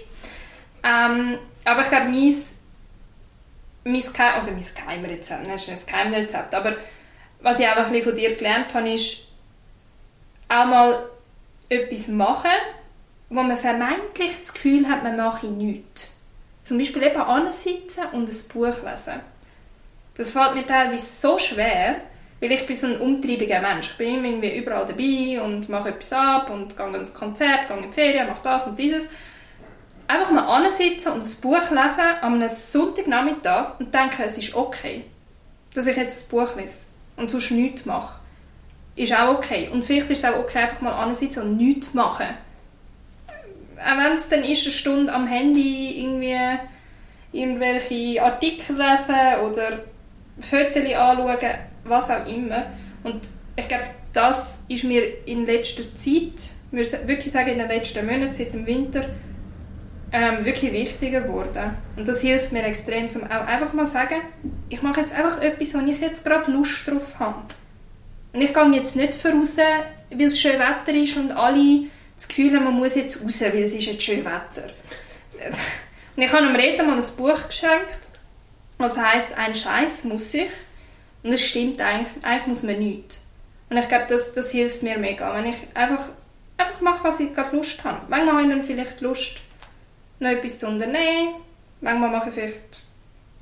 Ähm, aber ich glaube, mein, mein, Geheim, oder mein Geheimrezept, nein, ist nicht das Geheimrezept, aber was ich einfach von dir gelernt habe, ist auch mal etwas machen, wo man vermeintlich das Gefühl hat, man mache nichts. Zum Beispiel eben ansitzen und ein Buch lesen. Das fällt mir teilweise so schwer, weil ich bin so ein umtriebiger Mensch. Ich bin irgendwie überall dabei und mache etwas ab und gehe ins Konzert, gehe in die Ferien, mache das und dieses. Einfach mal ansitzen und ein Buch lesen an einem Sonntagnachmittag und denken, es ist okay, dass ich jetzt ein Buch lese und sonst nichts mache, ist auch okay. Und vielleicht ist es auch okay, einfach mal ansitzen und nichts machen. Auch wenn es dann ist, eine Stunde am Handy irgendwie irgendwelche Artikel lesen oder Fotos anschauen, was auch immer. Und ich glaube, das ist mir in letzter Zeit, würde wirklich sagen in den letzten Monaten, seit dem Winter, ähm, wirklich wichtiger geworden. Und das hilft mir extrem, um auch einfach mal zu sagen, ich mache jetzt einfach etwas, wo ich jetzt gerade Lust drauf habe. Und ich gehe jetzt nicht voraus, weil es schön Wetter ist und alle das Gefühl haben, man muss jetzt raus, weil es ist jetzt schön Wetter. *laughs* Und ich habe dem Reden mal ein Buch geschenkt, was heißt ein Scheiß muss ich. Und es stimmt eigentlich, eigentlich muss man nichts. Und ich glaube, das, das hilft mir mega, wenn ich einfach, einfach mache, was ich gerade Lust habe. Manchmal habe ich dann vielleicht Lust, noch etwas zu unternehmen. Manchmal mache ich vielleicht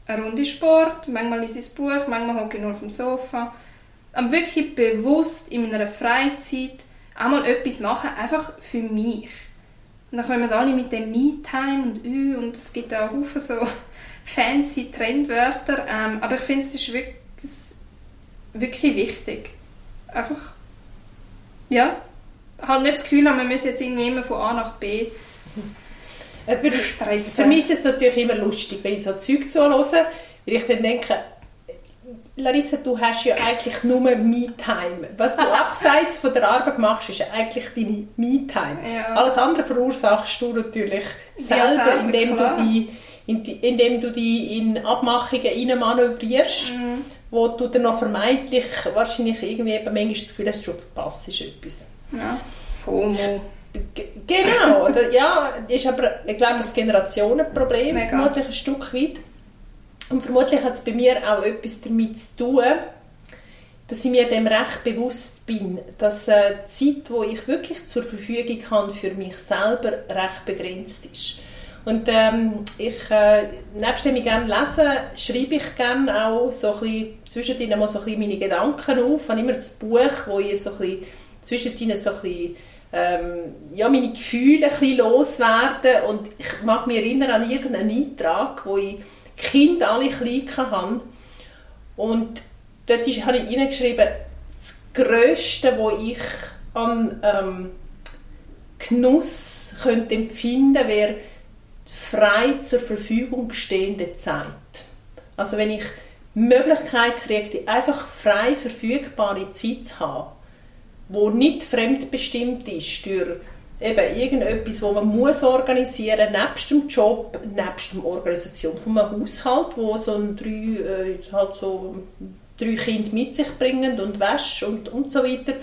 eine Runde Sport, manchmal lese ich Buch, manchmal hocke ich nur auf dem Sofa. Aber wirklich bewusst in meiner Freizeit einmal etwas machen, einfach für mich. Und dann kommen alle mit dem Me-Time und Ü und es gibt auch Haufen so fancy Trendwörter. Ähm, aber ich finde, es ist wirklich, wirklich wichtig. Einfach, ja, halt nicht das Gefühl haben, man muss jetzt irgendwie immer von A nach B äh, für, für mich ist es natürlich immer lustig, wenn ich so Zeug zuhöre, weil ich dann denke, Larissa, du hast ja eigentlich nur Me-Time. Was du *laughs* abseits von der Arbeit machst, ist eigentlich deine Me-Time. Ja. Alles andere verursachst du natürlich selber, ja, selber indem, du die, indem du die in Abmachungen manövrierst, mhm. wo du dann noch vermeintlich wahrscheinlich irgendwie manchmal das Gefühl hast, du verpasst etwas. Ja, FOMO. Genau, *laughs* ja, ist aber, ich glaube, ein Generationenproblem, Mega. vermutlich ein Stück weit. Und vermutlich hat es bei mir auch etwas damit zu tun, dass ich mir dem recht bewusst bin, dass äh, die Zeit, die ich wirklich zur Verfügung habe für mich selber, recht begrenzt ist. Und ähm, ich, äh, nebst dem ich gerne lese, schreibe ich gerne auch so ein bisschen, zwischendrin mal so ein bisschen meine Gedanken auf. Ich habe immer ein Buch, wo ich so ein bisschen, zwischendrin so ein bisschen ähm, ja, meine Gefühle ein bisschen loswerden und ich mag mich erinnern an irgendeinen Eintrag, wo ich Kinder alle klein hatte und dort ist, habe ich hineingeschrieben, das Größte, was ich an ähm, Genuss könnte empfinden wäre frei zur Verfügung stehende Zeit. Also wenn ich die Möglichkeit kriege, einfach frei verfügbare Zeit zu haben, wo nicht fremdbestimmt ist durch eben irgendetwas, wo man muss organisieren nebst dem Job, nebst der Organisation von einem Haushalt, wo so ein drei, äh, halt so drei Kinder mit sich bringen und Wäsche und, und so weiter,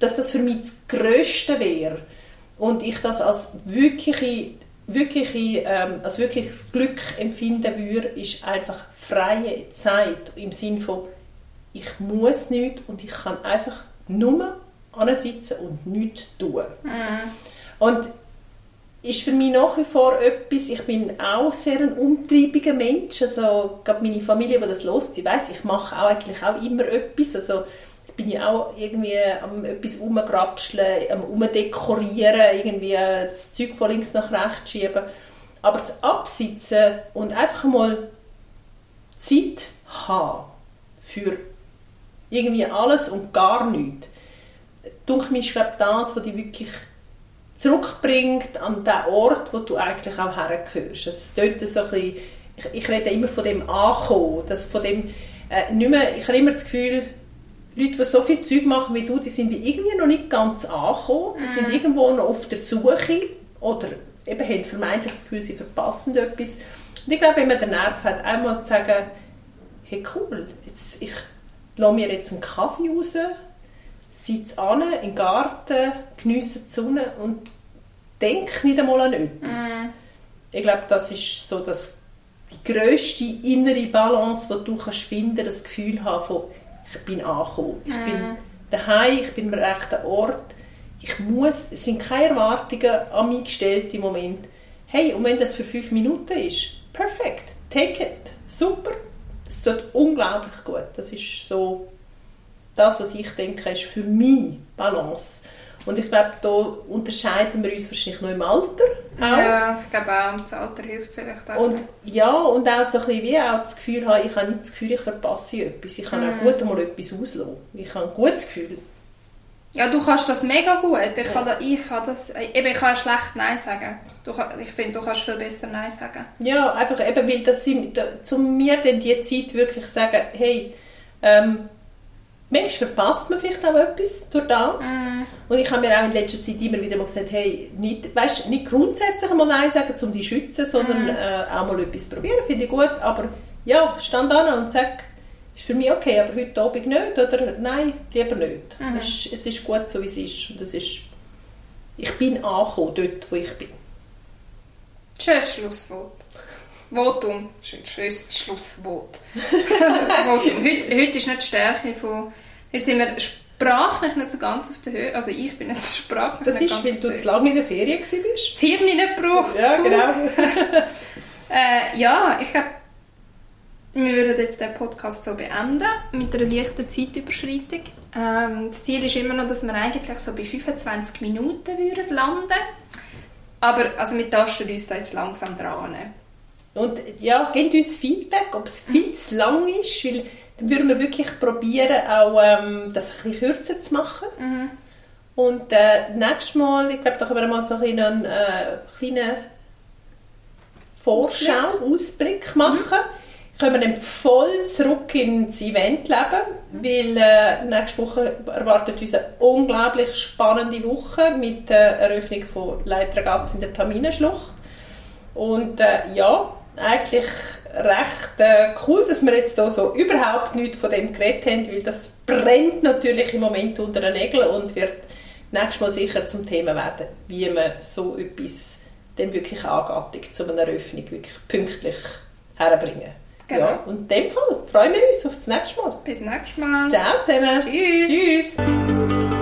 dass das für mich das Größte wäre und ich das als wirkliche wirkliche, ähm, also wirkliches Glück empfinden würde, ist einfach freie Zeit im Sinne von ich muss nichts und ich kann einfach nur sitzen und nichts tun. Mhm. Und ist für mich nach wie vor etwas, ich bin auch sehr ein umtriebiger Mensch, also gerade meine Familie, die das lost, die weiß, ich mache auch eigentlich auch immer etwas, also bin ja auch irgendwie am etwas umgrapscheln, am umdekorieren, irgendwie das Zeug von links nach rechts schieben, aber das Absitzen und einfach mal Zeit haben für irgendwie alles und gar nichts, denke ich, ist glaube das, was dich wirklich zurückbringt an den Ort, wo du eigentlich auch hergehörst. Es so ein bisschen, ich, ich rede immer von dem Ankommen, das von dem, äh, mehr, ich habe immer das Gefühl, Leute, die so viel Zeug machen wie du, die sind irgendwie noch nicht ganz angekommen, die sind irgendwo noch auf der Suche oder eben haben vermeintlich das Gefühl, sie verpassen etwas. Und ich glaube, wenn man den Nerv hat, einmal zu sagen, hey cool, jetzt, ich lasse mir jetzt einen Kaffee raus, sitze an, den Garten, geniesse die Sonne und denke nicht einmal an etwas. Mhm. Ich glaube, das ist so das, die grösste innere Balance, die du kannst finden das Gefühl haben von ich bin angekommen, ich Mhm. bin daheim, ich bin am rechten Ort, ich muss, es sind keine Erwartungen an mich gestellt im Moment. Hey, und wenn das für fünf Minuten ist, perfekt, take it, super, es tut unglaublich gut. Das ist so das, was ich denke, ist für mich Balance. Und ich glaube, da unterscheiden wir uns wahrscheinlich noch im Alter auch. Ja, ich glaube auch, das Alter hilft vielleicht auch. Und ja, und auch so ein bisschen wie auch das Gefühl haben, ich habe nicht das Gefühl, ich verpasse etwas. Ich kann Mhm. auch gut einmal etwas auslassen. Ich habe ein gutes Gefühl. ja, du kannst das mega gut. Ich, Ja. kann, da, ich kann das... Eben, ich kann schlecht Nein sagen. Du, ich finde, du kannst viel besser Nein sagen. Ja, einfach eben, weil das da, zu mir dann die Zeit wirklich sagen, hey, ähm, manchmal verpasst man vielleicht auch etwas durch das. Mhm. Und ich habe mir auch in letzter Zeit immer wieder mal gesagt, hey, nicht, weißt, nicht grundsätzlich mal Nein sagen, um dich zu schützen, sondern Mhm. äh, auch mal etwas probieren, finde ich gut. Aber ja, stand an und sag, ist für mich okay, aber heute Abend nicht oder nein, lieber nicht. Mhm. Es, ist, es ist gut, so wie es ist. Und es ist ich bin angekommen, dort, wo ich bin. Schönes Schlusswort. Votum. Schönes Schlusswort. *laughs* Votum. Heute, heute ist nicht die Stärke von... Heute sind wir sprachlich nicht so ganz auf der Höhe. Also ich bin jetzt sprachlich Das nicht ist, ganz weil du zu lange in der Ferien warst. Das Hirn nicht gebraucht. Ja, genau. *laughs* *laughs* Äh, ja, ich glaube, wir würden jetzt den Podcast so beenden mit einer leichten Zeitüberschreitung. Ähm, das Ziel ist immer noch, dass wir eigentlich so bei 25 Minuten würden landen. Aber also wir tasten uns da jetzt langsam dran. Und ja, gebt uns Feedback, ob es viel zu lang ist, weil dann würden wir wirklich probieren, auch ähm, das ein bisschen kürzer zu machen. Mhm. Und äh, nächstes Mal, ich glaube, da können wir mal so einen äh, kleinen Vorschau, Ausblick, machen. Können wir dann voll zurück ins Eventleben, weil äh, nächste Woche erwartet uns eine unglaublich spannende Woche mit der Eröffnung von Leitregatz in der Taminenschlucht. Und äh, ja, eigentlich recht äh, cool, dass wir jetzt da so überhaupt nichts von dem geredet haben, weil das brennt natürlich im Moment unter den Nägeln und wird nächstes Mal sicher zum Thema werden, wie man so etwas dann wirklich angattig zu einer Eröffnung wirklich pünktlich herbringen. Genau. Ja, und in dem Fall freuen wir uns auf das nächste Mal. Bis nächstes Mal. Ciao zusammen. Tschüss. Tschüss.